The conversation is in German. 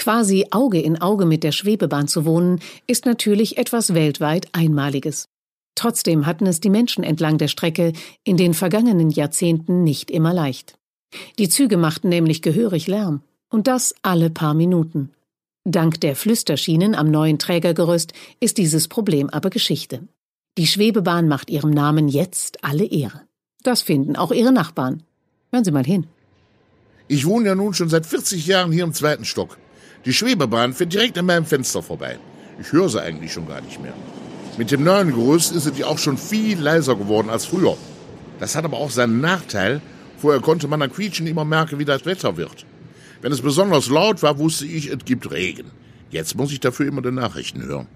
Quasi Auge in Auge mit der Schwebebahn zu wohnen, ist natürlich etwas weltweit Einmaliges. Trotzdem hatten es die Menschen entlang der Strecke in den vergangenen Jahrzehnten nicht immer leicht. Die Züge machten nämlich gehörig Lärm. Und das alle paar Minuten. Dank der Flüsterschienen am neuen Trägergerüst ist dieses Problem aber Geschichte. Die Schwebebahn macht ihrem Namen jetzt alle Ehre. Das finden auch ihre Nachbarn. Hören Sie mal hin. Ich wohne ja nun schon seit 40 Jahren hier im zweiten Stock. Die Schwebebahn fährt direkt an meinem Fenster vorbei. Ich höre sie eigentlich schon gar nicht mehr. Mit dem neuen Gerüst ist sie auch schon viel leiser geworden als früher. Das hat aber auch seinen Nachteil. Vorher konnte man an Quietschen immer merken, wie das Wetter wird. Wenn es besonders laut war, wusste ich, es gibt Regen. Jetzt muss ich dafür immer die Nachrichten hören.